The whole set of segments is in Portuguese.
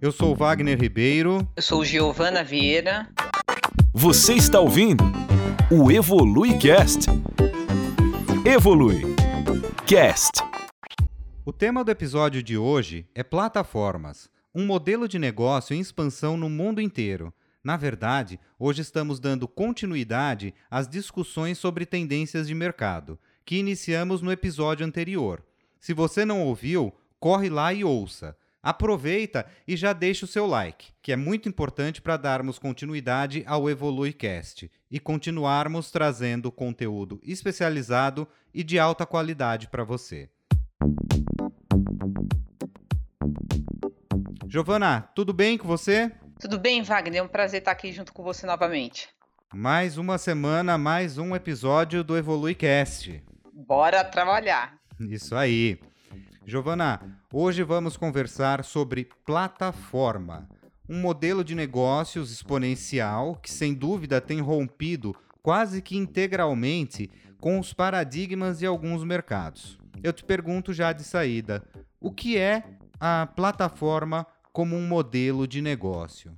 Eu sou Wagner Ribeiro. Eu sou Giovana Vieira. Você está ouvindo o Evolui Cast. Evolui Cast. O tema do episódio de hoje é plataformas, um modelo de negócio em expansão no mundo inteiro. Na verdade, hoje estamos dando continuidade às discussões sobre tendências de mercado, que iniciamos no episódio anterior. Se você não ouviu, corre lá e ouça. Aproveita e já deixa o seu like, que é muito importante para darmos continuidade ao EvoluiCast e continuarmos trazendo conteúdo especializado e de alta qualidade para você. Giovana, tudo bem com você? Tudo bem, Wagner? É um prazer estar aqui junto com você novamente. Mais uma semana, mais um episódio do EvoluiCast. Bora trabalhar. Isso aí. Giovana, hoje vamos conversar sobre plataforma, um modelo de negócios exponencial que, sem dúvida, tem rompido quase que integralmente com os paradigmas de alguns mercados. Eu te pergunto já de saída: o que é a plataforma como um modelo de negócio?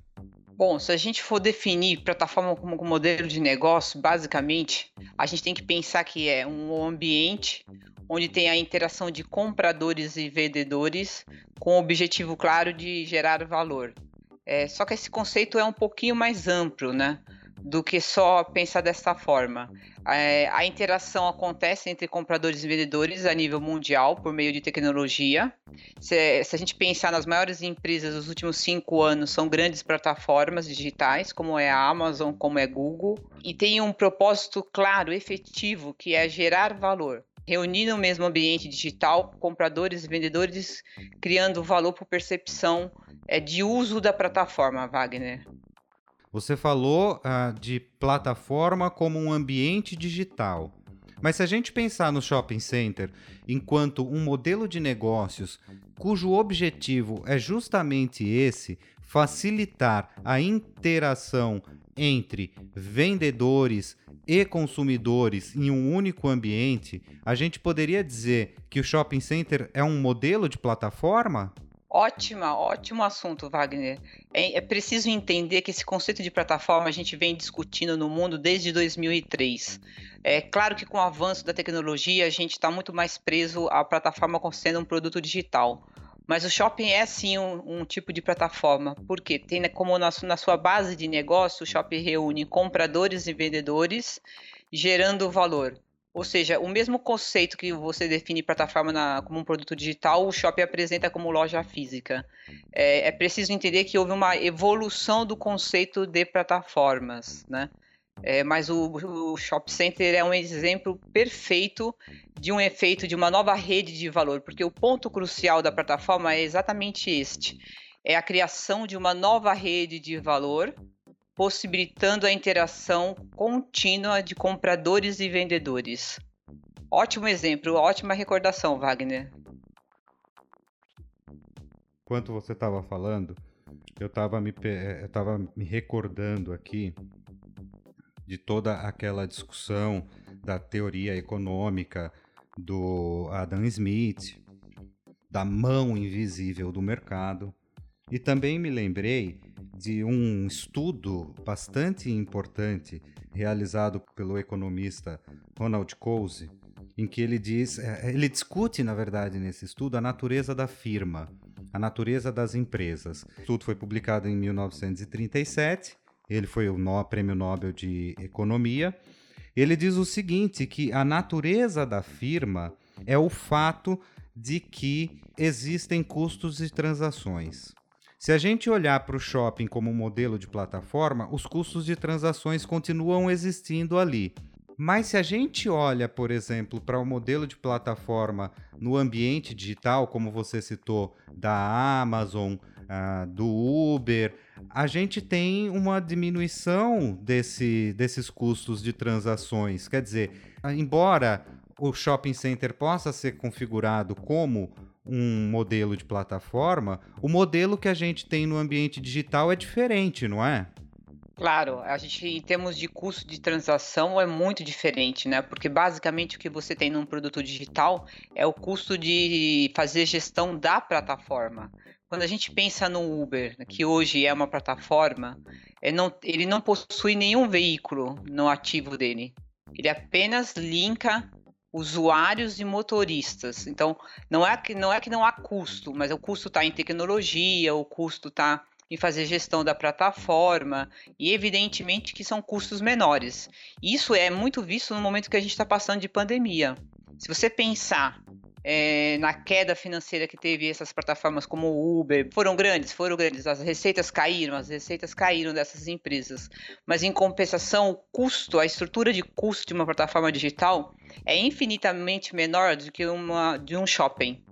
Bom, se a gente for definir plataforma como um modelo de negócio, basicamente, a gente tem que pensar que é um ambiente onde tem a interação de compradores e vendedores com o objetivo claro de gerar valor. É, só que esse conceito é um pouquinho mais amplo, né? Do que só pensar dessa forma. É, a interação acontece entre compradores e vendedores a nível mundial por meio de tecnologia. Se, se, a gente pensar nas maiores empresas dos últimos cinco anos, são grandes plataformas digitais, como é a Amazon, como é Google, e tem um propósito claro, efetivo, que é gerar valor reunir no mesmo ambiente digital compradores e vendedores, criando valor por percepção é, de uso da plataforma, Wagner. Você falou uh, de plataforma como um ambiente digital. Mas se a gente pensar no shopping center enquanto um modelo de negócios cujo objetivo é justamente esse, facilitar a interação entre vendedores e consumidores em um único ambiente, a gente poderia dizer que o shopping center é um modelo de plataforma? Ótima, ótimo assunto, Wagner. É, é, preciso entender que esse conceito de plataforma a gente vem discutindo no mundo desde 2003. É claro que com o avanço da tecnologia a gente está muito mais preso à plataforma como sendo um produto digital. Mas o shopping é sim um, um tipo de plataforma, porque tem né, como na, na sua base de negócio, o shopping reúne compradores e vendedores, gerando valor. Ou seja, o mesmo conceito que você define plataforma na, como um produto digital, o shopping apresenta como loja física. É, é, preciso entender que houve uma evolução do conceito de plataformas, né? É, mas o, o Shop Center é um exemplo perfeito de um efeito de uma nova rede de valor, porque o ponto crucial da plataforma é exatamente este: é a criação de uma nova rede de valor, possibilitando a interação contínua de compradores e vendedores. Ótimo exemplo, ótima recordação, Wagner. Enquanto você estava falando, eu estava me, me recordando aqui de toda aquela discussão da teoria econômica do Adam Smith, da mão invisível do mercado. E também me lembrei de um estudo bastante importante realizado pelo economista Ronald Coase, em que ele diz, é, ele discute, na verdade, nesse estudo, a natureza da firma, a natureza das empresas. O estudo foi publicado em 1937 ele foi o no, prêmio Nobel de Economia. Ele diz o seguinte: que a natureza da firma é o fato de que existem custos de transações. Se a gente olhar para o shopping como um modelo de plataforma, os custos de transações continuam existindo ali. Mas se a gente olha, por exemplo, para o modelo de plataforma no ambiente digital, como você citou, da Amazon, uh, do Uber, a gente tem uma diminuição desse, desses custos de transações. Quer dizer, embora o shopping center possa ser configurado como um modelo de plataforma, o modelo que a gente tem no ambiente digital é diferente, não é? Claro, a gente em termos de custo de transação é muito diferente, né? Porque basicamente o que você tem num produto digital é o custo de fazer gestão da plataforma. Quando a gente pensa no Uber, que hoje é uma plataforma, é não, ele não possui nenhum veículo no ativo dele. Ele apenas linka usuários e motoristas. Então, não é que não, é que não há custo, mas o custo está em tecnologia, o custo está em fazer gestão da plataforma, e evidentemente que são custos menores. Isso é muito visto no momento que a gente está passando de pandemia. Se você pensar é, na queda financeira que teve essas plataformas como o Uber, foram grandes, foram grandes, as receitas caíram, as receitas caíram dessas empresas. Mas em compensação, o custo, a estrutura de custo de uma plataforma digital é infinitamente menor do que uma de um shopping.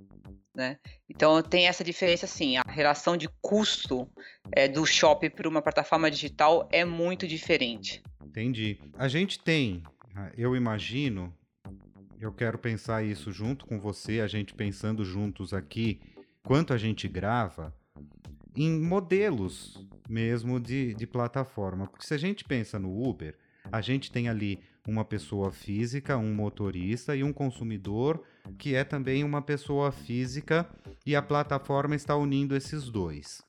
Né? Então tem essa diferença assim, a relação de custo é, do shopping para uma plataforma digital é muito diferente. Entendi. A gente tem, eu imagino, eu quero pensar isso junto com você, a gente pensando juntos aqui, quanto a gente grava, em modelos mesmo de, de plataforma. Porque se a gente pensa no Uber, a gente tem ali uma pessoa física, um motorista e um consumidor que é também uma pessoa física e a plataforma está unindo esses dois.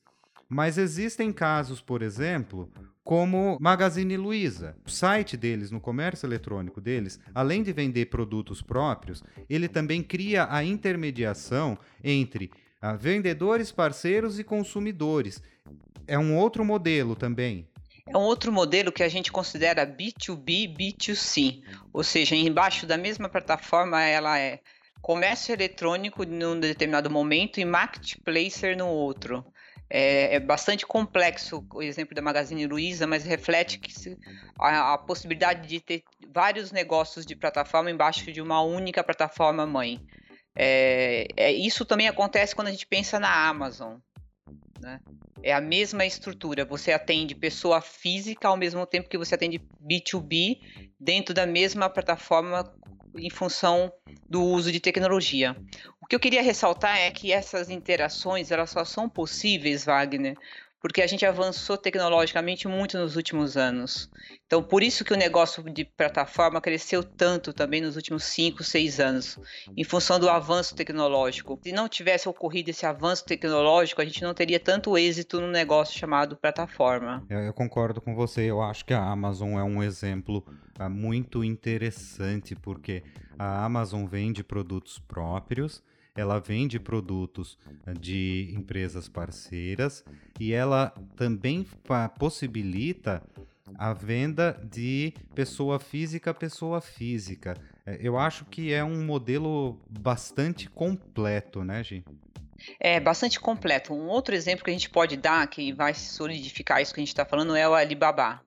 Mas existem casos, por exemplo, como Magazine Luiza. O site deles, no comércio eletrônico deles, além de vender produtos próprios, ele também cria a intermediação entre ah, vendedores, parceiros e consumidores. É um outro modelo também. É um outro modelo que a gente considera B2B, B2C, ou seja, embaixo da mesma plataforma ela é comércio eletrônico num determinado momento e marketplacer no outro. É, é, bastante complexo o exemplo da Magazine Luiza, mas reflete que se, a, a, possibilidade de ter vários negócios de plataforma embaixo de uma única plataforma mãe. É, é, isso também acontece quando a gente pensa na Amazon. Né? É a mesma estrutura. Você atende pessoa física ao mesmo tempo que você atende B2B dentro da mesma plataforma em função do uso de tecnologia. O que eu queria ressaltar é que essas interações elas só são possíveis, Wagner, porque a gente avançou tecnologicamente muito nos últimos anos. Então, por isso que o negócio de plataforma cresceu tanto também nos últimos 5, 6 anos, em função do avanço tecnológico. Se não tivesse ocorrido esse avanço tecnológico, a gente não teria tanto êxito no negócio chamado plataforma. Eu, eu concordo com você. Eu acho que a Amazon é um exemplo uh, muito interessante, porque a Amazon vende produtos próprios ela vende produtos eh, de empresas parceiras e ela também possibilita a venda de pessoa física a pessoa física. Eh, eu acho que é um modelo bastante completo, né, Gi? É bastante completo. Um outro exemplo que a gente pode dar, que vai solidificar isso que a gente está falando, é o Alibaba.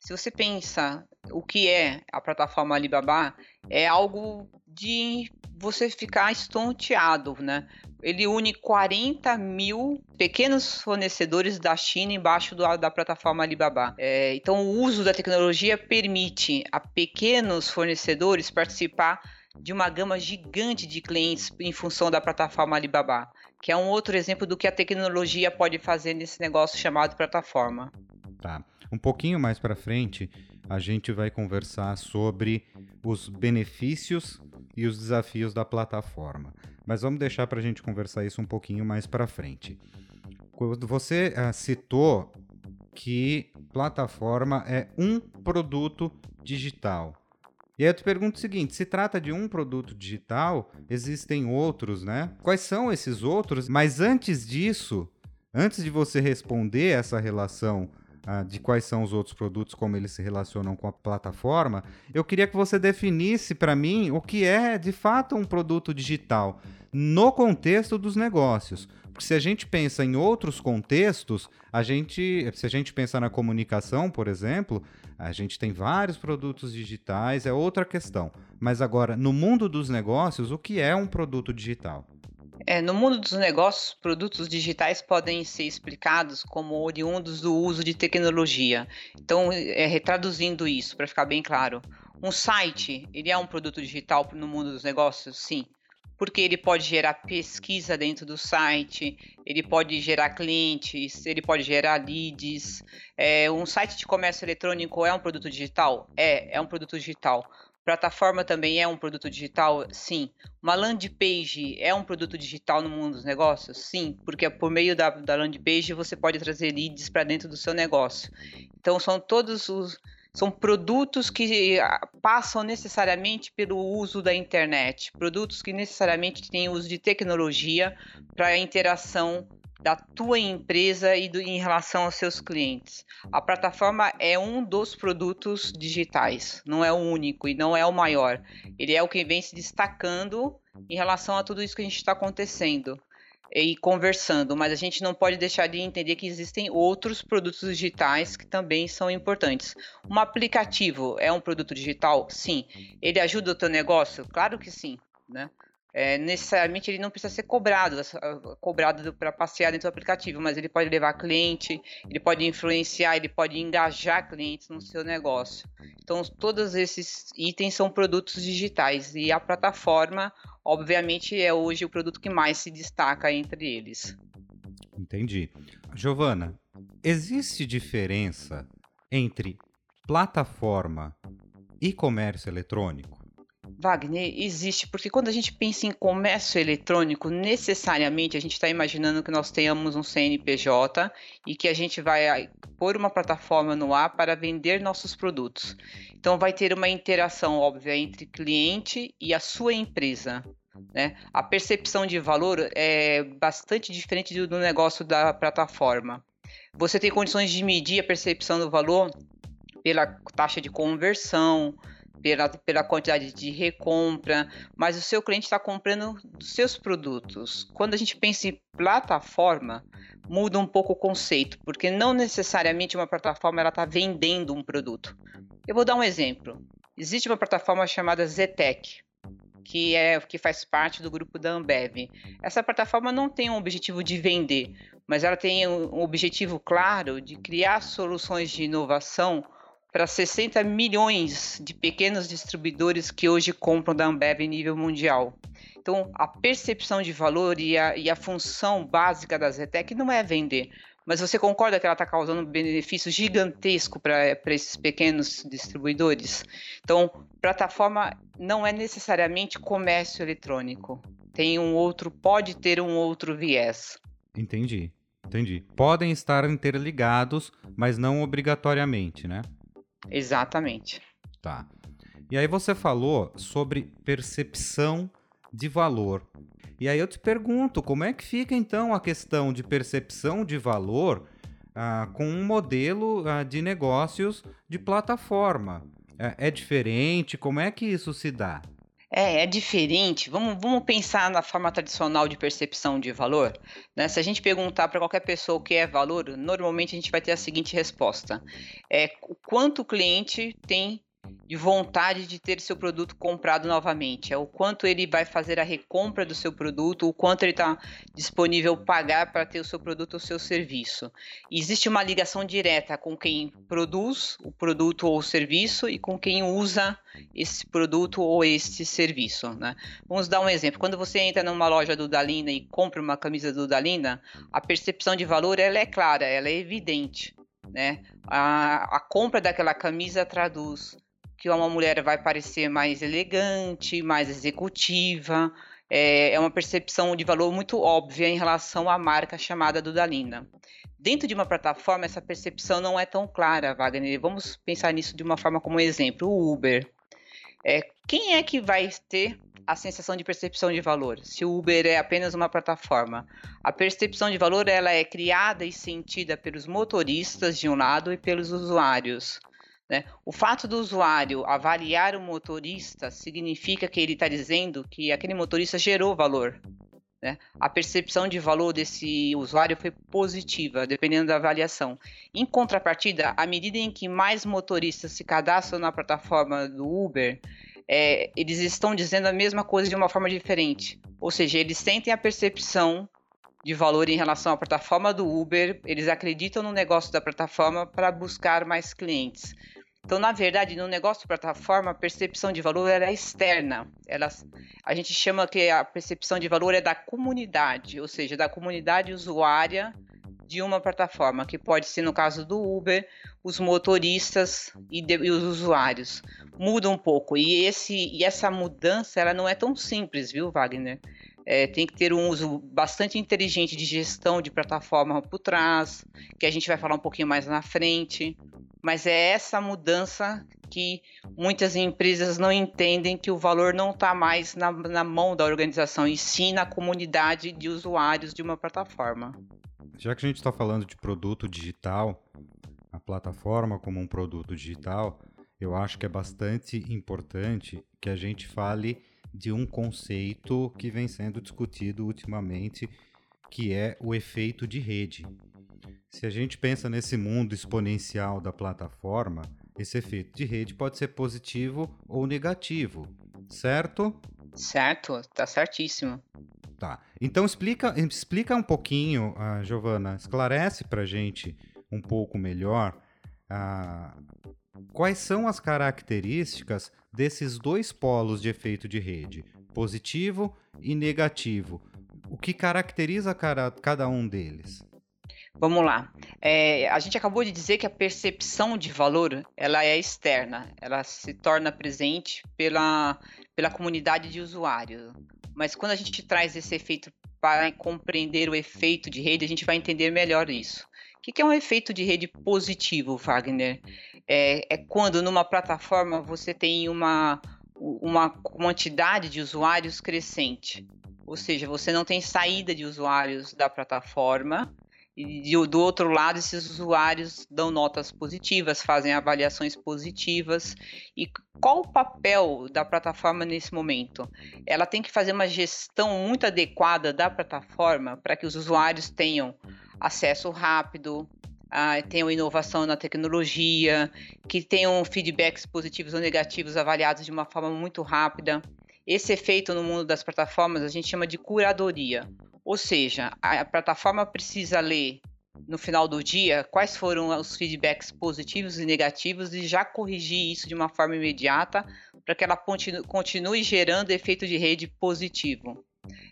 Se você pensa o que é a plataforma Alibaba, é algo de você ficar estonteado, né? Ele une 40 mil pequenos fornecedores da China embaixo do, da plataforma Alibaba. É, então, o uso da tecnologia permite a pequenos fornecedores participar de uma gama gigante de clientes em função da plataforma Alibaba, que é um outro exemplo do que a tecnologia pode fazer nesse negócio chamado plataforma. Tá. Um pouquinho mais para frente, a gente vai conversar sobre os benefícios e os desafios da plataforma. Mas vamos deixar para a gente conversar isso um pouquinho mais para frente. Você uh, citou que plataforma é um produto digital. E aí eu te pergunto o seguinte: se trata de um produto digital, existem outros, né? Quais são esses outros? Mas antes disso, antes de você responder essa relação ah, de quais são os outros produtos, como eles se relacionam com a plataforma, eu queria que você definisse para mim o que é de fato um produto digital no contexto dos negócios. Porque se a gente pensa em outros contextos, a gente, se a gente pensa na comunicação, por exemplo, a gente tem vários produtos digitais, é outra questão. Mas agora, no mundo dos negócios, o que é um produto digital? É, no mundo dos negócios, produtos digitais podem ser explicados como oriundos do uso de tecnologia. Então, é, retraduzindo isso, para ficar bem claro, um site, ele é um produto digital no mundo dos negócios? Sim. Porque ele pode gerar pesquisa dentro do site, ele pode gerar clientes, ele pode gerar leads. É, um site de comércio eletrônico é um produto digital? É, é um produto digital Plataforma também é um produto digital? Sim. Uma landing page é um produto digital no mundo dos negócios? Sim, porque por meio da, da page você pode trazer leads para dentro do seu negócio. Então são todos os são produtos que ah, passam necessariamente pelo uso da internet, produtos que necessariamente têm uso de tecnologia para a interação da tua empresa e do, em relação aos seus clientes. A plataforma é um dos produtos digitais, não é o único e não é o maior. Ele é o que vem se destacando em relação a tudo isso que a gente está acontecendo e conversando, mas a gente não pode deixar de entender que existem outros produtos digitais que também são importantes. Um aplicativo é um produto digital? Sim. Ele ajuda o teu negócio? Claro que sim, né? É, necessariamente ele não precisa ser cobrado, cobrado para passear dentro do aplicativo, mas ele pode levar cliente, ele pode influenciar, ele pode engajar clientes no seu negócio. Então, todos esses itens são produtos digitais e a plataforma, obviamente, é hoje o produto que mais se destaca entre eles. Entendi. Giovana, existe diferença entre plataforma e comércio eletrônico? Wagner, existe, porque quando a gente pensa em comércio eletrônico, necessariamente a gente está imaginando que nós tenhamos um CNPJ e que a gente vai pôr uma plataforma no ar para vender nossos produtos. Então, vai ter uma interação óbvia entre cliente e a sua empresa. Né? A percepção de valor é bastante diferente do negócio da plataforma. Você tem condições de medir a percepção do valor pela taxa de conversão, pela, pela quantidade de recompra, mas o seu cliente está comprando seus produtos. Quando a gente pensa em plataforma, muda um pouco o conceito, porque não necessariamente uma plataforma ela está vendendo um produto. Eu vou dar um exemplo. Existe uma plataforma chamada Zetec, que é que faz parte do grupo da Ambev. Essa plataforma não tem um objetivo de vender, mas ela tem um objetivo claro de criar soluções de inovação para 60 milhões de pequenos distribuidores que hoje compram da Ambev em nível mundial. Então, a percepção de valor e a, e a função básica da Zetec não é vender, mas você concorda que ela está causando um benefício gigantesco para esses pequenos distribuidores? Então, plataforma não é necessariamente comércio eletrônico. Tem um outro, pode ter um outro viés. Entendi, entendi. Podem estar interligados, mas não obrigatoriamente, né? Exatamente. Tá. E aí você falou sobre percepção de valor. E aí eu te pergunto, como é que fica então a questão de percepção de valor ah, com um modelo ah, de negócios de plataforma? É, é diferente? Como é que isso se dá? É, é diferente. Vamos, vamos pensar na forma tradicional de percepção de valor. Né? Se a gente perguntar para qualquer pessoa o que é valor, normalmente a gente vai ter a seguinte resposta: é o quanto o cliente tem de vontade de ter seu produto comprado novamente, é o quanto ele vai fazer a recompra do seu produto, o quanto ele está disponível pagar para ter o seu produto ou seu serviço. E existe uma ligação direta com quem produz o produto ou o serviço e com quem usa esse produto ou esse serviço. Né? Vamos dar um exemplo. Quando você entra numa loja do Dalina e compra uma camisa do Dalina, a percepção de valor ela é clara, ela é evidente. Né? A, a compra daquela camisa traduz que uma mulher vai parecer mais elegante, mais executiva. É, é uma percepção de valor muito óbvia em relação à marca chamada Dudalina. Dentro de uma plataforma, essa percepção não é tão clara, Wagner. Vamos pensar nisso de uma forma como exemplo, o Uber. É, quem é que vai ter a sensação de percepção de valor? Se o Uber é apenas uma plataforma, a percepção de valor ela é criada e sentida pelos motoristas de um lado e pelos usuários. Né? O fato do usuário avaliar o motorista significa que ele está dizendo que aquele motorista gerou valor. Né? A percepção de valor desse usuário foi positiva, dependendo da avaliação. Em contrapartida, à medida em que mais motoristas se cadastram na plataforma do Uber, é, eles estão dizendo a mesma coisa de uma forma diferente. Ou seja, eles sentem a percepção de valor em relação à plataforma do Uber, eles acreditam no negócio da plataforma para buscar mais clientes. Então, na verdade, no negócio de plataforma, a percepção de valor é externa. Ela, a gente chama que a percepção de valor é da comunidade, ou seja, da comunidade usuária de uma plataforma, que pode ser, no caso do Uber, os motoristas e, de, e os usuários. muda um pouco. E, esse, e essa mudança ela não é tão simples, viu, Wagner? É, tem que ter um uso bastante inteligente de gestão de plataforma por trás, que a gente vai falar um pouquinho mais na frente. Mas é essa mudança que muitas empresas não entendem que o valor não está mais na, na mão da organização, e sim na comunidade de usuários de uma plataforma. Já que a gente está falando de produto digital, a plataforma como um produto digital, eu acho que é bastante importante que a gente fale de um conceito que vem sendo discutido ultimamente, que é o efeito de rede. Se a gente pensa nesse mundo exponencial da plataforma, esse efeito de rede pode ser positivo ou negativo, certo? Certo, tá certíssimo. Tá. Então explica, explica um pouquinho, uh, Giovana, esclarece pra gente um pouco melhor uh, quais são as características desses dois polos de efeito de rede, positivo e negativo. O que caracteriza cada um deles? Vamos lá. É, a gente acabou de dizer que a percepção de valor ela é externa, ela se torna presente pela, pela comunidade de usuários. Mas quando a gente traz esse efeito para compreender o efeito de rede, a gente vai entender melhor isso. O que é um efeito de rede positivo, Wagner? É, é quando numa plataforma você tem uma, uma quantidade de usuários crescente. Ou seja, você não tem saída de usuários da plataforma, e do outro lado, esses usuários dão notas positivas, fazem avaliações positivas. E qual o papel da plataforma nesse momento? Ela tem que fazer uma gestão muito adequada da plataforma para que os usuários tenham acesso rápido, ah, tenham inovação na tecnologia, que tenham feedbacks positivos ou negativos avaliados de uma forma muito rápida. Esse efeito no mundo das plataformas a gente chama de curadoria. Ou seja, a, plataforma precisa ler no final do dia quais foram os feedbacks positivos e negativos e já corrigir isso de uma forma imediata para que ela continue, gerando efeito de rede positivo.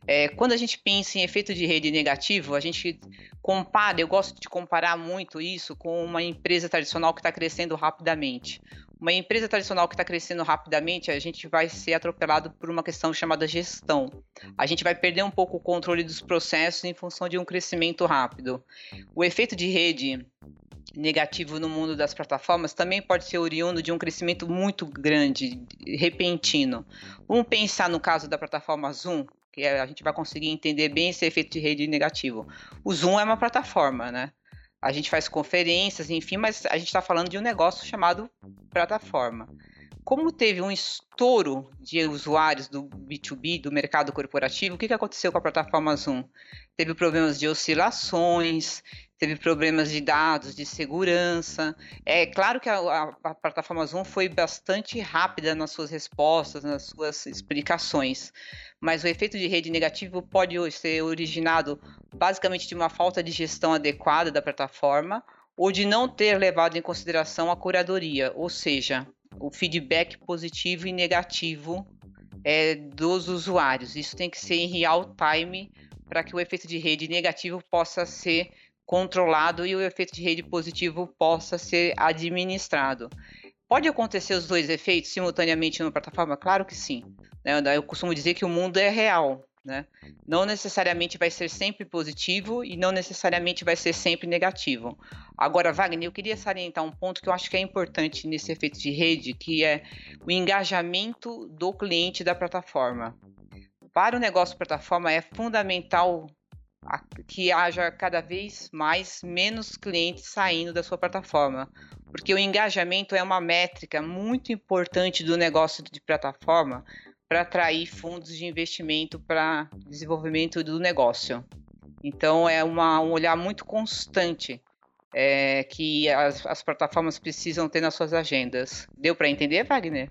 É, quando a gente pensa em efeito de rede negativo, a gente compara, eu gosto de comparar muito isso com uma empresa tradicional que está crescendo rapidamente. Uma empresa tradicional que está crescendo rapidamente, a gente vai ser atropelado por uma questão chamada gestão. A gente vai perder um pouco o controle dos processos em função de um crescimento rápido. O efeito de rede negativo no mundo das plataformas também pode ser oriundo de um crescimento muito grande, repentino. Vamos pensar no caso da plataforma Zoom, que a gente vai conseguir entender bem esse efeito de rede negativo. O Zoom é uma plataforma, né? A gente faz conferências, enfim, mas a gente está falando de um negócio chamado plataforma. Como teve um estouro de usuários do B2B, do mercado corporativo, o que, que aconteceu com a plataforma Zoom? Teve problemas de oscilações, teve problemas de dados, de segurança. É claro que a, a, a, plataforma Zoom foi bastante rápida nas suas respostas, nas suas explicações, mas o efeito de rede negativo pode ser originado basicamente de uma falta de gestão adequada da plataforma ou de não ter levado em consideração a curadoria, ou seja, o feedback positivo e negativo é, dos usuários. Isso tem que ser em real time para que o efeito de rede negativo possa ser controlado e o efeito de rede positivo possa ser administrado. Pode acontecer os dois efeitos simultaneamente numa plataforma? Claro que sim. Né? Eu costumo dizer que o mundo é real. Né? Não necessariamente vai ser sempre positivo e não necessariamente vai ser sempre negativo. Agora, Wagner, eu queria salientar um ponto que eu acho que é importante nesse efeito de rede, que é o engajamento do cliente da plataforma. Para o negócio plataforma é fundamental que haja cada vez mais menos clientes saindo da sua plataforma, porque o engajamento é uma métrica muito importante do negócio de plataforma para atrair fundos de investimento para desenvolvimento do negócio. Então é uma, um olhar muito constante é, que as, as plataformas precisam ter nas suas agendas. Deu para entender, Wagner?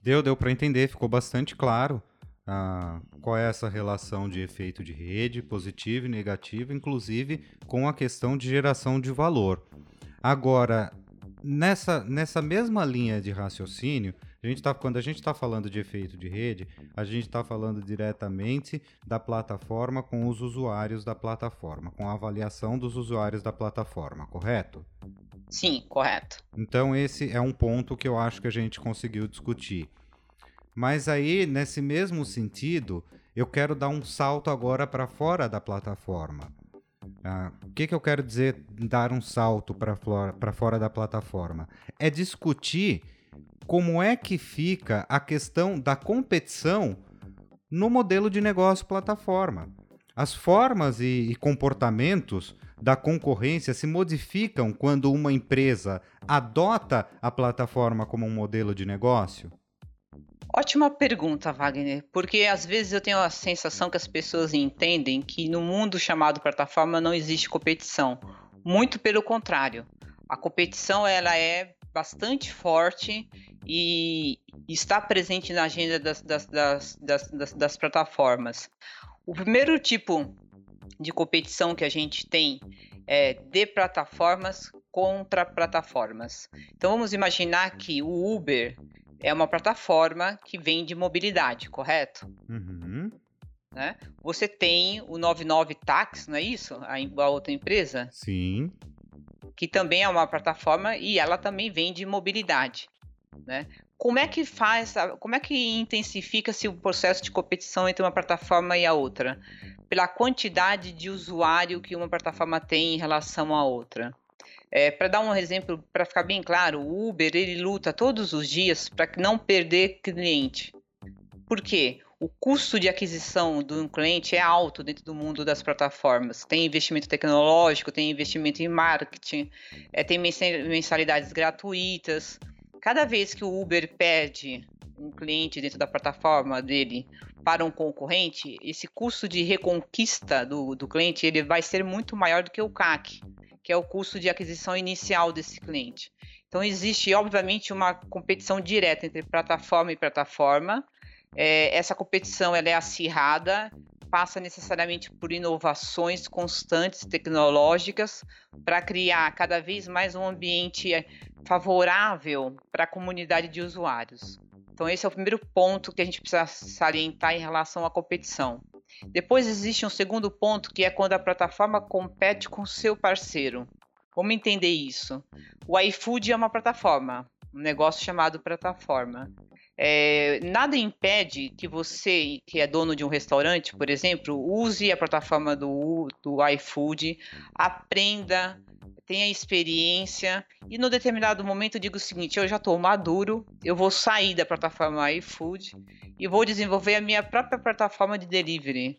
Deu, deu para entender, ficou bastante claro. Ah, qual é essa relação de efeito de rede, positivo e negativo, inclusive com a questão de geração de valor. Agora, nessa, nessa mesma linha de raciocínio, a gente tá, quando a gente está falando de efeito de rede, a gente está falando diretamente da plataforma com os usuários da plataforma, com a avaliação dos usuários da plataforma, correto? Sim, correto. Então esse é um ponto que eu acho que a gente conseguiu discutir. Mas aí, nesse mesmo sentido, eu quero dar um salto agora para fora da plataforma. Ah, o que, que eu quero dizer dar um salto para fora da plataforma? É discutir como é que fica a questão da competição no modelo de negócio plataforma. As formas e, e comportamentos da concorrência se modificam quando uma empresa adota a plataforma como um modelo de negócio? Ótima pergunta, Wagner, porque às vezes eu tenho a sensação que as pessoas entendem que no mundo chamado plataforma não existe competição. Muito pelo contrário. A competição ela é bastante forte e está presente na agenda das, das, das, das, das plataformas. O primeiro tipo de competição que a gente tem é de plataformas contra plataformas. Então vamos imaginar que o Uber é uma plataforma que vende mobilidade, correto? Uhum. Né? Você tem o 99 Tax, não é isso? A, a outra empresa? Sim. Que também é uma plataforma e ela também vende mobilidade. Né? Como é que faz, como é que intensifica-se o processo de competição entre uma plataforma e a outra? Pela quantidade de usuário que uma plataforma tem em relação à outra. É, para dar um exemplo, para ficar bem claro, o Uber ele luta todos os dias para não perder cliente. Por quê? O custo de aquisição de um cliente é alto dentro do mundo das plataformas. Tem investimento tecnológico, tem investimento em marketing, é, tem mensalidades gratuitas. Cada vez que o Uber perde um cliente dentro da plataforma dele para um concorrente, esse custo de reconquista do, do cliente ele vai ser muito maior do que o CAC que é o custo de aquisição inicial desse cliente. Então, existe, obviamente, uma competição direta entre plataforma e plataforma. É, essa competição ela é acirrada, passa necessariamente por inovações constantes tecnológicas para criar cada vez mais um ambiente favorável para a comunidade de usuários. Então, esse é o primeiro ponto que a gente precisa salientar em relação à competição. Depois existe um segundo ponto que é quando a plataforma compete com seu parceiro. Vamos entender isso. O iFood é uma plataforma, um negócio chamado plataforma. É, nada impede que você, que é dono de um restaurante, por exemplo, use a plataforma do, do iFood, aprenda, tenha experiência e no determinado momento diga o seguinte: eu já estou maduro, eu vou sair da plataforma iFood e vou desenvolver a minha própria plataforma de delivery.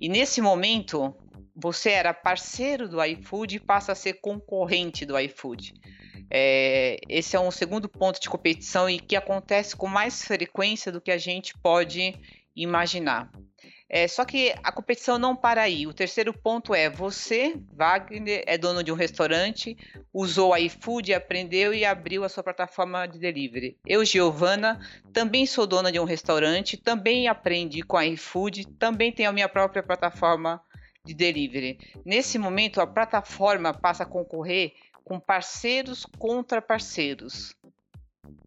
E nesse momento, você era parceiro do iFood e passa a ser concorrente do iFood. É, esse é um segundo ponto de competição e que acontece com mais frequência do que a gente pode imaginar. É, só que a competição não para aí. O terceiro ponto é você, Wagner, é dono de um restaurante, usou a iFood, aprendeu e abriu a sua plataforma de delivery. Eu, Giovana, também sou dona de um restaurante, também aprendi com a iFood, também tenho a minha própria plataforma de delivery. Nesse momento, a plataforma passa a concorrer com parceiros contra parceiros.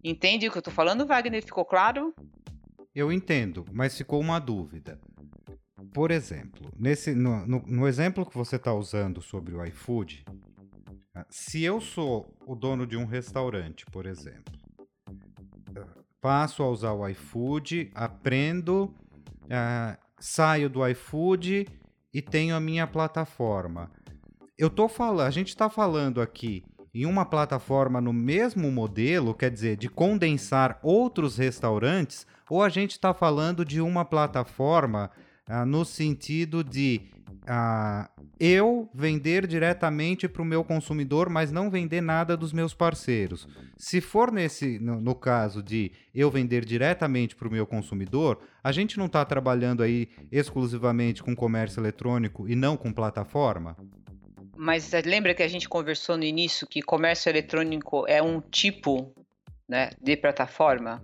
Entende o que eu estou falando, Wagner? Ficou claro? Eu entendo, mas ficou uma dúvida. Por exemplo, nesse, no, no, no exemplo que você está usando sobre o iFood, ah, se eu sou o dono de um restaurante, por exemplo, passo a usar o iFood, aprendo, uh, saio do iFood e tenho a minha plataforma. Eu tô falando, a gente está falando aqui em uma plataforma no mesmo modelo, quer dizer, de condensar outros restaurantes, ou a gente está falando de uma plataforma ah, no sentido de ah, eu vender diretamente para o meu consumidor, mas não vender nada dos meus parceiros. Se for nesse, no, no caso de eu vender diretamente para o meu consumidor, a gente não está trabalhando aí exclusivamente com comércio eletrônico e não com plataforma? Mas eh, lembra que a gente conversou no início que comércio eletrônico é um tipo né, de plataforma?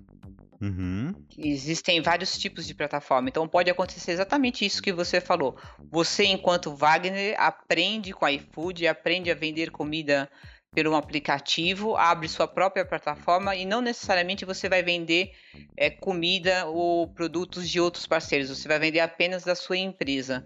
Uhum. Existem vários tipos de plataforma, então pode acontecer exatamente isso que você falou. Você, enquanto Wagner, aprende com a iFood, aprende a vender comida pelo aplicativo, abre sua própria plataforma e não necessariamente você vai vender é, comida ou produtos de outros parceiros, você vai vender apenas da sua empresa.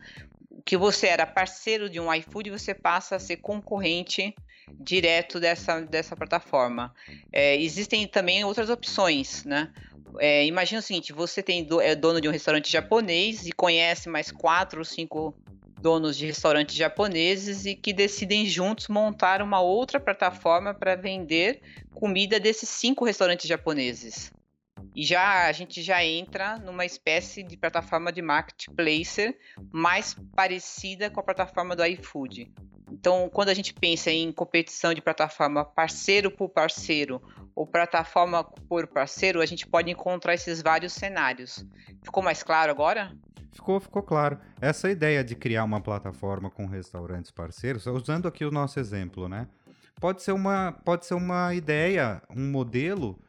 Que você era parceiro de um iFood, você passa a ser concorrente direto dessa, dessa plataforma. É, existem também outras opções, né? É, imagina o seguinte: você tem do, é dono de um restaurante japonês e conhece mais quatro ou cinco donos de restaurantes japoneses e que decidem juntos montar uma outra plataforma para vender comida desses cinco restaurantes japoneses. E já a gente já entra numa espécie de plataforma de marketplace mais parecida com a plataforma do iFood. Então, quando a gente pensa em competição de plataforma parceiro por parceiro ou plataforma por parceiro, a gente pode encontrar esses vários cenários. Ficou mais claro agora? Ficou, ficou claro. Essa ideia de criar uma plataforma com restaurantes parceiros, usando aqui o nosso exemplo, né? Pode ser uma, pode ser uma ideia, um modelo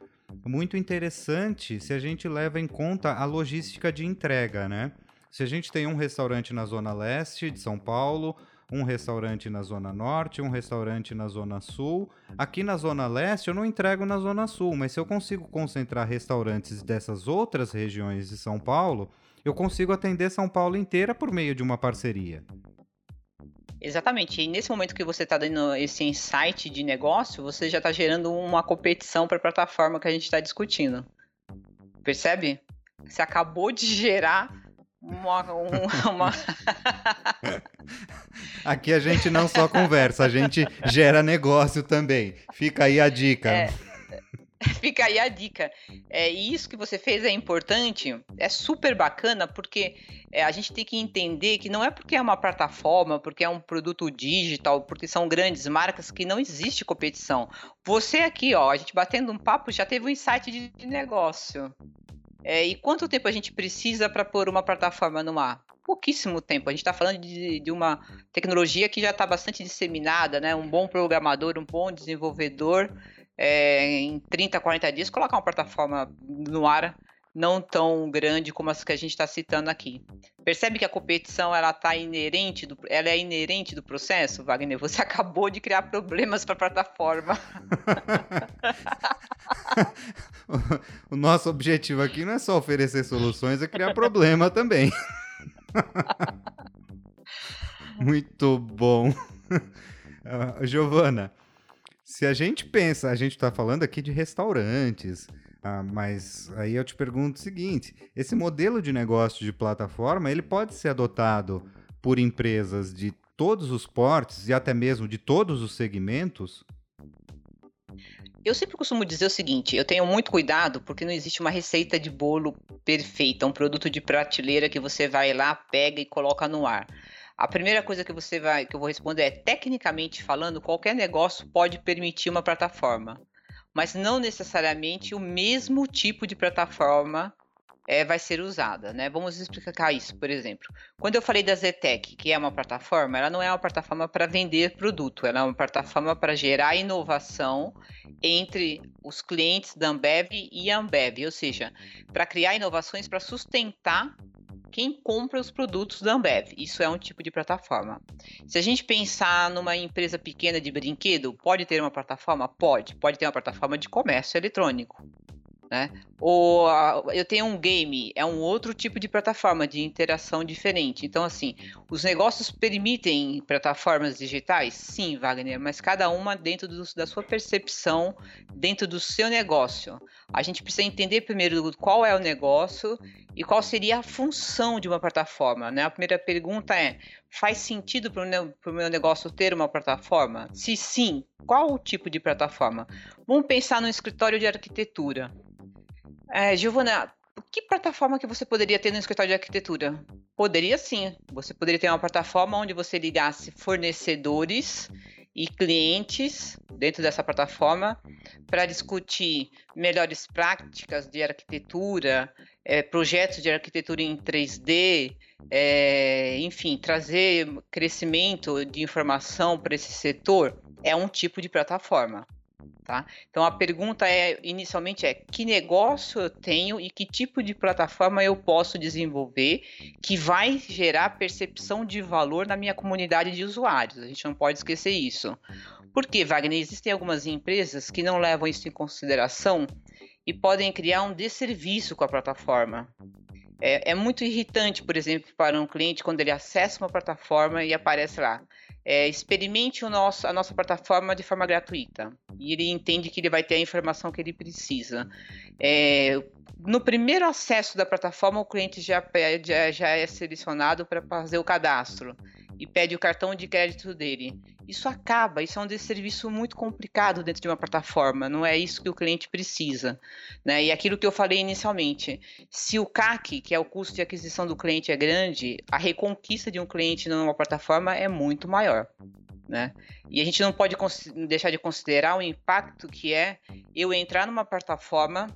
muito interessante se a gente leva em conta a logística de entrega, né? Se a gente tem um restaurante na zona leste de São Paulo, um restaurante na zona norte, um restaurante na zona sul. Aqui na zona leste eu não entrego na zona sul, mas se eu consigo concentrar restaurantes dessas outras regiões de São Paulo, eu consigo atender São Paulo inteira por meio de uma parceria. Exatamente. E nesse momento que você está dando esse insight de negócio, você já está gerando uma competição para a plataforma que a gente está discutindo. Percebe? Você acabou de gerar uma. uma... Aqui a gente não só conversa, a gente gera negócio também. Fica aí a dica. É. Fica aí a dica. É, e isso que você fez é importante, é super bacana, porque é, a gente tem que entender que não é porque é uma plataforma, porque é um produto digital, porque são grandes marcas que não existe competição. Você aqui, ó, a gente batendo um papo, já teve um insight de, de negócio. É, e quanto tempo a gente precisa para pôr uma plataforma no ar? Pouquíssimo tempo. A gente está falando de, de, uma tecnologia que já está bastante disseminada, né? Um bom programador, um bom desenvolvedor é, em 30, 40 dias, colocar uma plataforma no ar não tão grande como as que a gente está citando aqui. Percebe que a competição ela tá inerente do, ela é inerente do processo, Wagner? Você acabou de criar problemas para a plataforma. o nosso objetivo aqui não é só oferecer soluções, é criar problema também. Muito bom. Uh, Giovana, se a gente pensa, a gente está falando aqui de restaurantes, ah, mas aí eu te pergunto o seguinte: esse modelo de negócio de plataforma ele pode ser adotado por empresas de todos os portes e até mesmo de todos os segmentos? Eu sempre costumo dizer o seguinte: eu tenho muito cuidado porque não existe uma receita de bolo perfeita, um produto de prateleira que você vai lá, pega e coloca no ar. A primeira coisa que você vai, que eu vou responder é, tecnicamente falando, qualquer negócio pode permitir uma plataforma, mas não necessariamente o mesmo tipo de plataforma é, vai ser usada, né? Vamos explicar isso, por exemplo. Quando eu falei da Zetec, que é uma plataforma, ela não é uma plataforma para vender produto, ela é uma plataforma para gerar inovação entre os clientes da Ambev e a Ambev, ou seja, para criar inovações para sustentar quem compra os produtos da Ambev. Isso é um tipo de plataforma. Se a gente pensar numa empresa pequena de brinquedo, pode ter uma plataforma? Pode. Pode ter uma plataforma de comércio eletrônico né? Ou eu tenho um game, é um outro tipo de plataforma de interação diferente. Então, assim, os negócios permitem plataformas digitais? Sim, Wagner, mas cada uma dentro do, da sua percepção, dentro do seu negócio. A gente precisa entender primeiro qual é o negócio e qual seria a função de uma plataforma. Né? A primeira pergunta é: faz sentido para o meu negócio ter uma plataforma? Se sim, qual o tipo de plataforma? Vamos pensar no escritório de arquitetura. É, Giovana, que plataforma que você poderia ter no escritório de arquitetura? Poderia sim. Você poderia ter uma plataforma onde você ligasse fornecedores e clientes dentro dessa plataforma para discutir melhores práticas de arquitetura, é, projetos de arquitetura em 3D, é, enfim, trazer crescimento de informação para esse setor. É um tipo de plataforma. Tá? Então a pergunta é inicialmente é que negócio eu tenho e que tipo de plataforma eu posso desenvolver que vai gerar percepção de valor na minha comunidade de usuários. A gente não pode esquecer isso. Porque, Wagner, existem algumas empresas que não levam isso em consideração e podem criar um desserviço com a plataforma. É, é, muito irritante, por exemplo, para um cliente quando ele acessa uma plataforma e aparece lá. É, experimente nosso, a nossa plataforma de forma gratuita. E ele entende que ele vai ter a informação que ele precisa. É, no primeiro acesso da plataforma, o cliente já, pede, já é selecionado para fazer o cadastro e pede o cartão de crédito dele. Isso acaba, isso é um desserviço muito complicado dentro de uma plataforma, não é isso que o cliente precisa. Né? E aquilo que eu falei inicialmente, se o CAC, que é o custo de aquisição do cliente, é grande, a reconquista de um cliente numa plataforma é muito maior. Né? E a gente não pode deixar de considerar o impacto que é eu entrar numa plataforma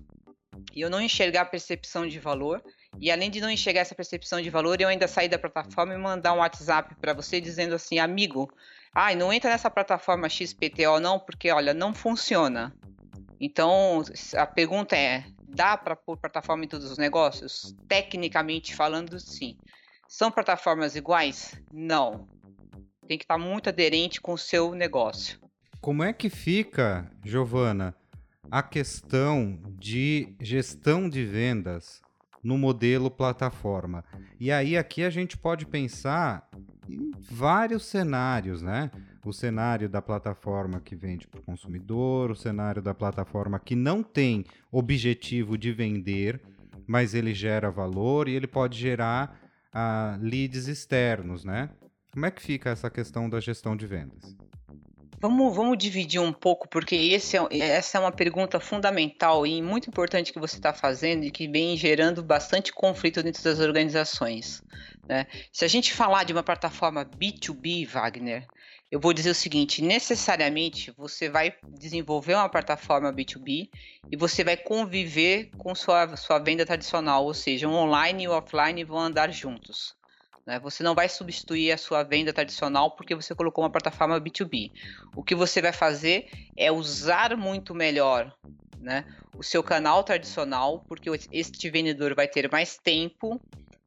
e eu não enxergar a percepção de valor e além de não enxergar essa percepção de valor, eu ainda sair da plataforma e mandar um WhatsApp para você dizendo assim, amigo, ai, não entra nessa plataforma XPTO não, porque olha, não funciona. Então, a pergunta é, dá para pôr plataforma em todos os negócios? Tecnicamente falando, sim. São plataformas iguais? Não. Tem que estar muito aderente com o seu negócio. Como é que fica, Giovana, a questão de gestão de vendas no modelo plataforma. E aí aqui a gente pode pensar em vários cenários, né? O cenário da plataforma que vende para o consumidor, o cenário da plataforma que não tem objetivo de vender, mas ele gera valor e ele pode gerar uh, leads externos, né? Como é que fica essa questão da gestão de vendas? Vamos, vamos dividir um pouco, porque esse é, essa é uma pergunta fundamental e muito importante que você está fazendo e que vem gerando bastante conflito dentro das organizações. Né? Se a gente falar de uma plataforma B2B, Wagner, eu vou dizer o seguinte: necessariamente você vai desenvolver uma plataforma B2B e você vai conviver com sua, sua venda tradicional, ou seja, o online e o offline vão andar juntos. Né? Você não vai substituir a sua venda tradicional porque você colocou uma plataforma B2B. O que você vai fazer é usar muito melhor né, o seu canal tradicional, porque este vendedor vai ter mais tempo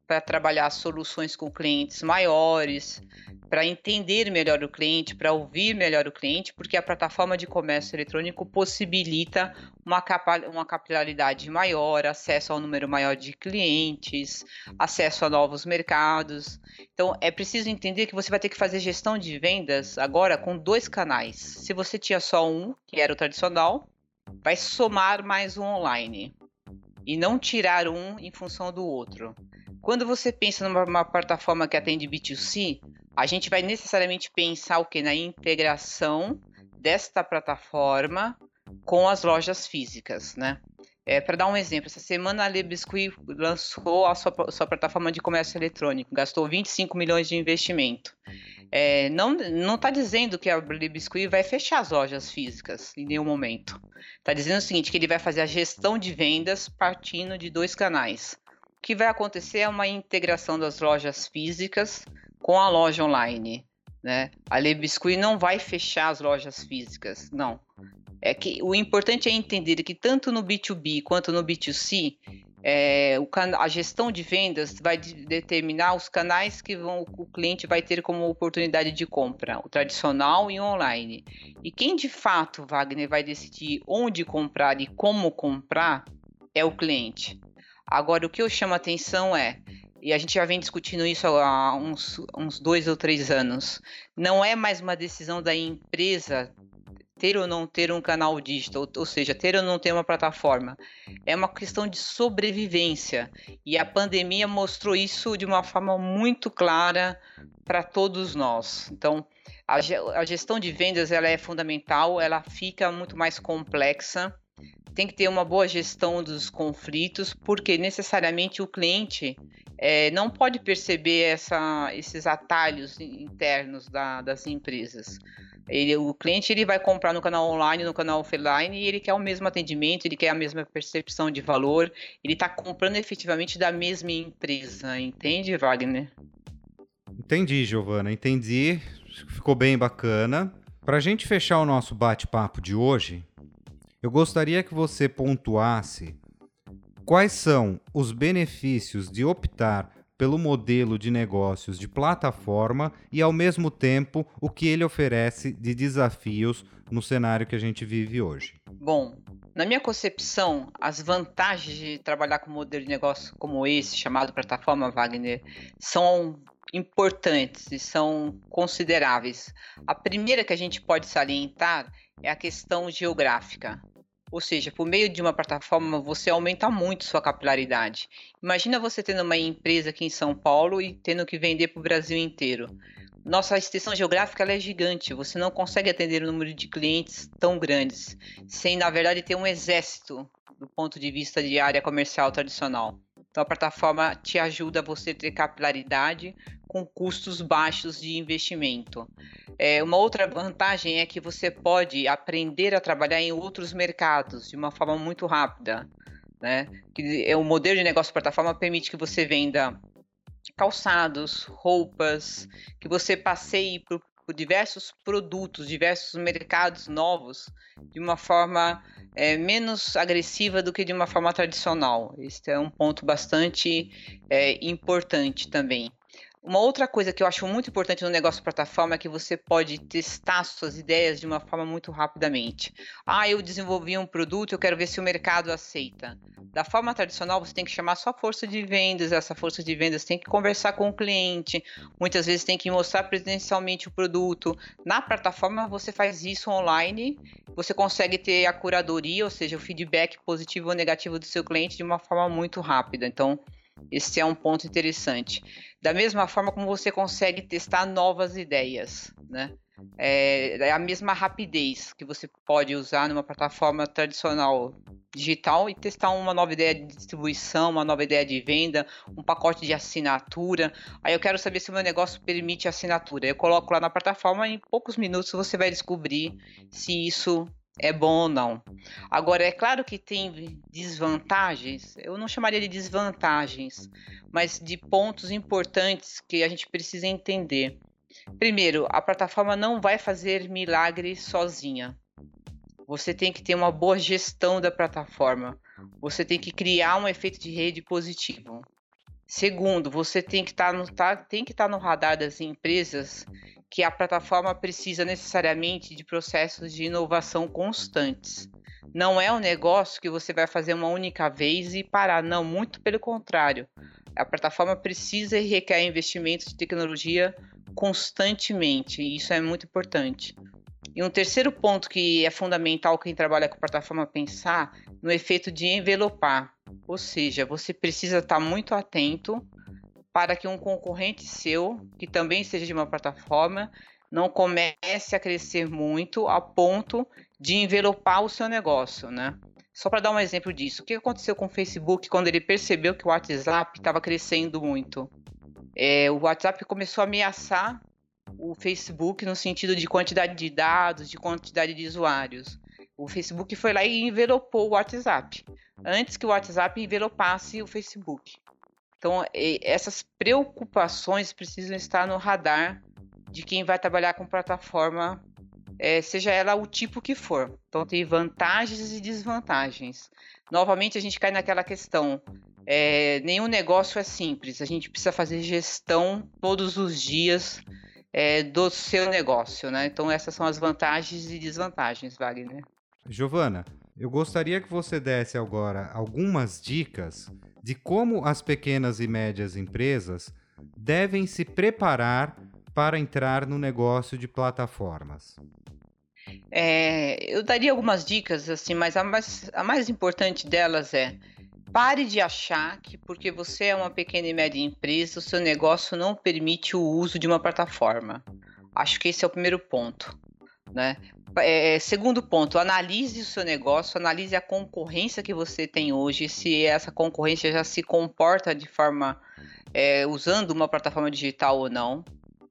para trabalhar soluções com clientes maiores, para entender melhor o cliente, para ouvir melhor o cliente, porque a plataforma de comércio eletrônico possibilita uma, capa uma capilaridade maior, acesso ao número maior de clientes, acesso a novos mercados. Então, é preciso entender que você vai ter que fazer gestão de vendas agora com dois canais. Se você tinha só um, que era o tradicional, vai somar mais um online e não tirar um em função do outro. Quando você pensa numa plataforma que atende B2C, a gente vai necessariamente pensar o que na integração desta plataforma com as lojas físicas, né? É, Para dar um exemplo, essa semana a Le Biscuit lançou a sua, sua, plataforma de comércio eletrônico, gastou 25 milhões de investimento. É, não está dizendo que a Le Biscuit vai fechar as lojas físicas em nenhum momento. Está dizendo o seguinte, que ele vai fazer a gestão de vendas partindo de dois canais. O que vai acontecer é uma integração das lojas físicas com a loja online. Né? A Le Biscuit não vai fechar as lojas físicas, não. É que o importante é entender que tanto no B2B quanto no B2C, é, a gestão de vendas vai de, determinar os canais que vão, o cliente vai ter como oportunidade de compra, o tradicional e o online. E quem de fato, Wagner, vai decidir onde comprar e como comprar é o cliente. Agora, o que eu chamo a atenção é, e a gente já vem discutindo isso há uns, uns dois ou três anos, não é mais uma decisão da empresa ter ou não ter um canal digital, ou seja, ter ou não ter uma plataforma. É uma questão de sobrevivência. E a pandemia mostrou isso de uma forma muito clara para todos nós. Então, a, gestão de vendas ela é fundamental, ela fica muito mais complexa tem que ter uma boa gestão dos conflitos, porque necessariamente o cliente é, não pode perceber essa, esses atalhos internos da, das empresas. Ele, o cliente ele vai comprar no canal online, no canal offline, e ele quer o mesmo atendimento, ele quer a mesma percepção de valor, ele está comprando efetivamente da mesma empresa, entende, Wagner? Entendi, Giovana, entendi. Ficou bem bacana. Para a gente fechar o nosso bate-papo de hoje, eu gostaria que você pontuasse quais são os benefícios de optar pelo modelo de negócios de plataforma e, ao mesmo tempo, o que ele oferece de desafios no cenário que a gente vive hoje. Bom, Na minha concepção, as vantagens de trabalhar com um modelo de negócio como esse, chamado plataforma Wagner, são importantes e são consideráveis. A primeira que a gente pode salientar é a questão geográfica. Ou seja, por meio de uma plataforma, você aumenta muito sua capilaridade. Imagina você tendo uma empresa aqui em São Paulo e tendo que vender para o Brasil inteiro. Nossa extensão geográfica é gigante, você não consegue atender o um número de clientes tão grandes, sem, na verdade, ter um exército do ponto de vista de área comercial tradicional. Então, a plataforma te ajuda a você ter capilaridade com custos baixos de investimento. É, uma outra vantagem é que você pode aprender a trabalhar em outros mercados de uma forma muito rápida. Né? Que é, o modelo de negócio plataforma permite que você venda calçados, roupas, que você passeie por, por diversos produtos, diversos mercados novos de uma forma é, menos agressiva do que de uma forma tradicional. Este é um ponto bastante é, importante também. Uma outra coisa que eu acho muito importante no negócio plataforma é que você pode testar suas ideias de uma forma muito rapidamente. Ah, eu desenvolvi um produto, eu quero ver se o mercado aceita. Da forma tradicional, você tem que chamar sua força de vendas, essa força de vendas tem que conversar com o cliente, muitas vezes tem que mostrar presencialmente o produto. Na plataforma, você faz isso online, você consegue ter a curadoria, ou seja, o feedback positivo ou negativo do seu cliente de uma forma muito rápida. Então, esse é um ponto interessante. Da mesma forma como você consegue testar novas ideias, né? É, é a mesma rapidez que você pode usar numa plataforma tradicional digital e testar uma nova ideia de distribuição, uma nova ideia de venda, um pacote de assinatura. Aí eu quero saber se o meu negócio permite assinatura. Eu coloco lá na plataforma e em poucos minutos você vai descobrir se isso é bom ou não. Agora, é claro que tem desvantagens, eu não chamaria de desvantagens, mas de pontos importantes que a gente precisa entender. Primeiro, a plataforma não vai fazer milagre sozinha. Você tem que ter uma boa gestão da plataforma. Você tem que criar um efeito de rede positivo. Segundo, você tem que estar tá tá, estar tá no radar das empresas que a plataforma precisa necessariamente de processos de inovação constantes. Não é um negócio que você vai fazer uma única vez e parar, não, muito pelo contrário. A plataforma precisa e requer investimentos de tecnologia constantemente, e isso é muito importante. E um terceiro ponto que é fundamental quem trabalha com plataforma pensar no efeito de envelopar, ou seja, você precisa estar muito atento para que um concorrente seu, que também seja de uma plataforma, não comece a crescer muito a ponto de envelopar o seu negócio, né? Só para dar um exemplo disso, o que aconteceu com o Facebook quando ele percebeu que o WhatsApp estava crescendo muito? É, o WhatsApp começou a ameaçar o Facebook no sentido de quantidade de dados, de quantidade de usuários. O Facebook foi lá e envelopou o WhatsApp, antes que o WhatsApp envelopasse o Facebook. Então, essas preocupações precisam estar no radar de quem vai trabalhar com plataforma, é, seja ela o tipo que for. Então, tem vantagens e desvantagens. Novamente, a gente cai naquela questão: é, nenhum negócio é simples, a gente precisa fazer gestão todos os dias é, do seu negócio, né? Então, essas são as vantagens e desvantagens, Wagner. Giovana, eu gostaria que você desse agora algumas dicas de como as pequenas e médias empresas devem se preparar para entrar no negócio de plataformas? É, eu daria algumas dicas, assim, mas a mais, a mais importante delas é pare de achar que porque você é uma pequena e média empresa, o seu negócio não permite o uso de uma plataforma. Acho que esse é o primeiro ponto. Né? É, segundo ponto, analise o seu negócio, analise a concorrência que você tem hoje, se essa concorrência já se comporta de forma é, usando uma plataforma digital ou não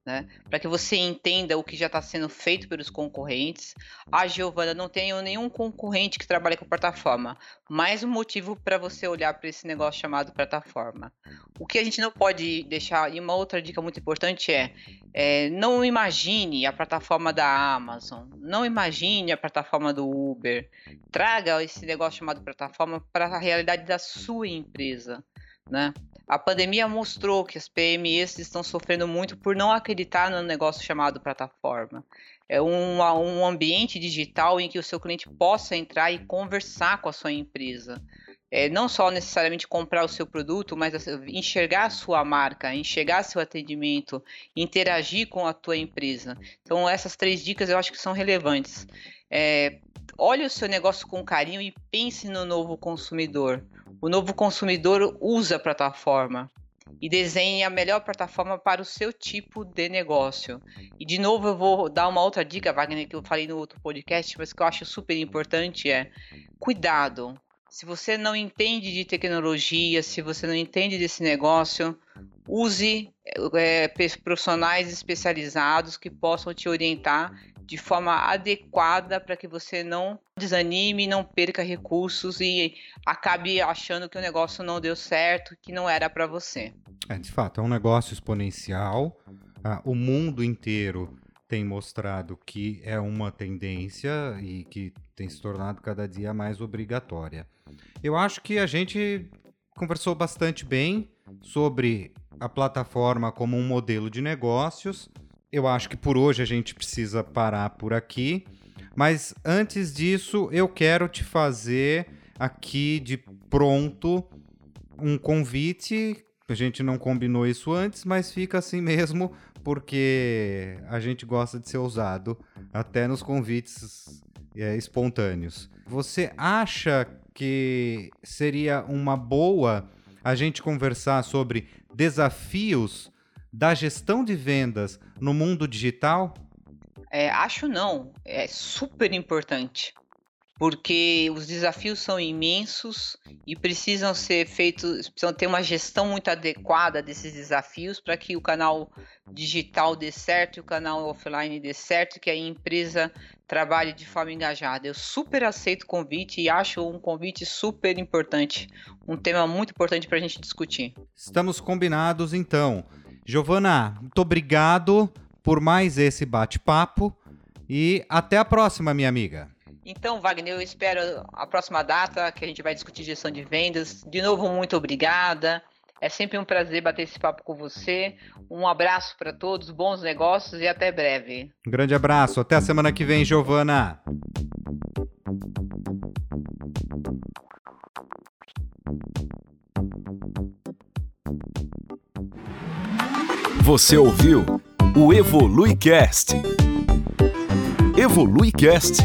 né? Para que você entenda o que já está sendo feito pelos concorrentes. A Giovana não tem nenhum concorrente que trabalhe com plataforma. Mais um motivo para você olhar para esse negócio chamado plataforma. O que a gente não pode deixar, e uma outra dica muito importante é, é não imagine a plataforma da Amazon, não imagine a plataforma do Uber. Traga esse negócio chamado plataforma para a realidade da sua empresa. Né? A pandemia mostrou que as PMEs estão sofrendo muito por não acreditar no negócio chamado plataforma. é um, um ambiente digital em que o seu cliente possa entrar e conversar com a sua empresa. É, não só necessariamente comprar o seu produto, mas assim, enxergar a sua marca, enxergar seu atendimento, interagir com a tua empresa. Então essas três dicas eu acho que são relevantes. É, olhe o seu negócio com carinho e pense no novo consumidor. O novo consumidor usa a plataforma e desenhe a melhor plataforma para o seu tipo de negócio. E de novo eu vou dar uma outra dica, Wagner, que eu falei no outro podcast, mas que eu acho super importante é cuidado. Se você não entende de tecnologia, se você não entende desse negócio, use é, profissionais especializados que possam te orientar de forma adequada para que você não desanime, não perca recursos e acabe achando que o negócio não deu certo, que não era para você. É, de fato, é um negócio exponencial. Ah, o mundo inteiro tem mostrado que é uma tendência e que tem se tornado cada dia mais obrigatória. Eu acho que a gente conversou bastante bem sobre a plataforma como um modelo de negócios eu acho que por hoje a gente precisa parar por aqui. Mas antes disso, eu quero te fazer aqui de pronto um convite. A gente não combinou isso antes, mas fica assim mesmo, porque a gente gosta de ser ousado até nos convites é, espontâneos. Você acha que seria uma boa a gente conversar sobre desafios da gestão de vendas no mundo digital? É, acho não. É super importante. Porque os desafios são imensos e precisam ser feitos, precisam ter uma gestão muito adequada desses desafios para que o canal digital dê certo e o canal offline dê certo, que a empresa trabalhe de forma engajada. Eu super aceito o convite e acho um convite super importante, um tema muito importante para a gente discutir. Estamos combinados então. Giovana, muito obrigado por mais esse bate-papo e até a próxima, minha amiga. Então, Wagner, eu espero a próxima data que a gente vai discutir gestão de vendas. De novo, muito obrigada. É sempre um prazer bater esse papo com você. Um abraço para todos, bons negócios e até breve. Um grande abraço, até a semana que vem, Giovana. Você ouviu o EvoluiCast. EvoluiCast